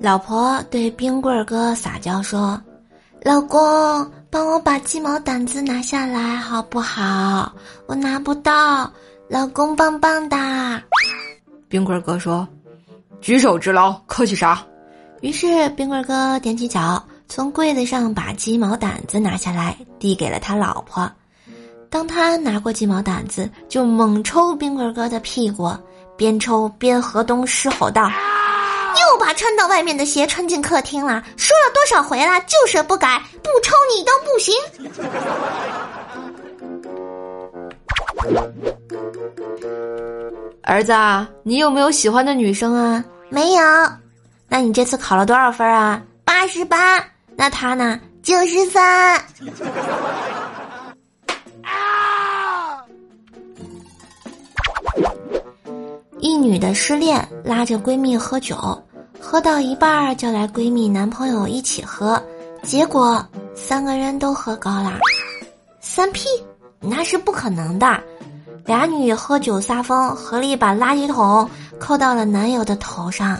老婆对冰棍儿哥撒娇说：“老公，帮我把鸡毛掸子拿下来好不好？我拿不到。老公棒棒哒。”冰棍儿哥说：“举手之劳，客气啥？”于是冰棍儿哥踮起脚，从柜子上把鸡毛掸子拿下来，递给了他老婆。当他拿过鸡毛掸子，就猛抽冰棍儿哥的屁股，边抽边河东狮吼道。又把穿到外面的鞋穿进客厅了，说了多少回了，就是不改，不抽你都不行。儿子，你有没有喜欢的女生啊？没有。那你这次考了多少分啊？八十八。那他呢？九十三。啊！一女的失恋，拉着闺蜜喝酒。喝到一半儿，叫来闺蜜男朋友一起喝，结果三个人都喝高了。三 P，那是不可能的。俩女喝酒撒疯，合力把垃圾桶扣到了男友的头上。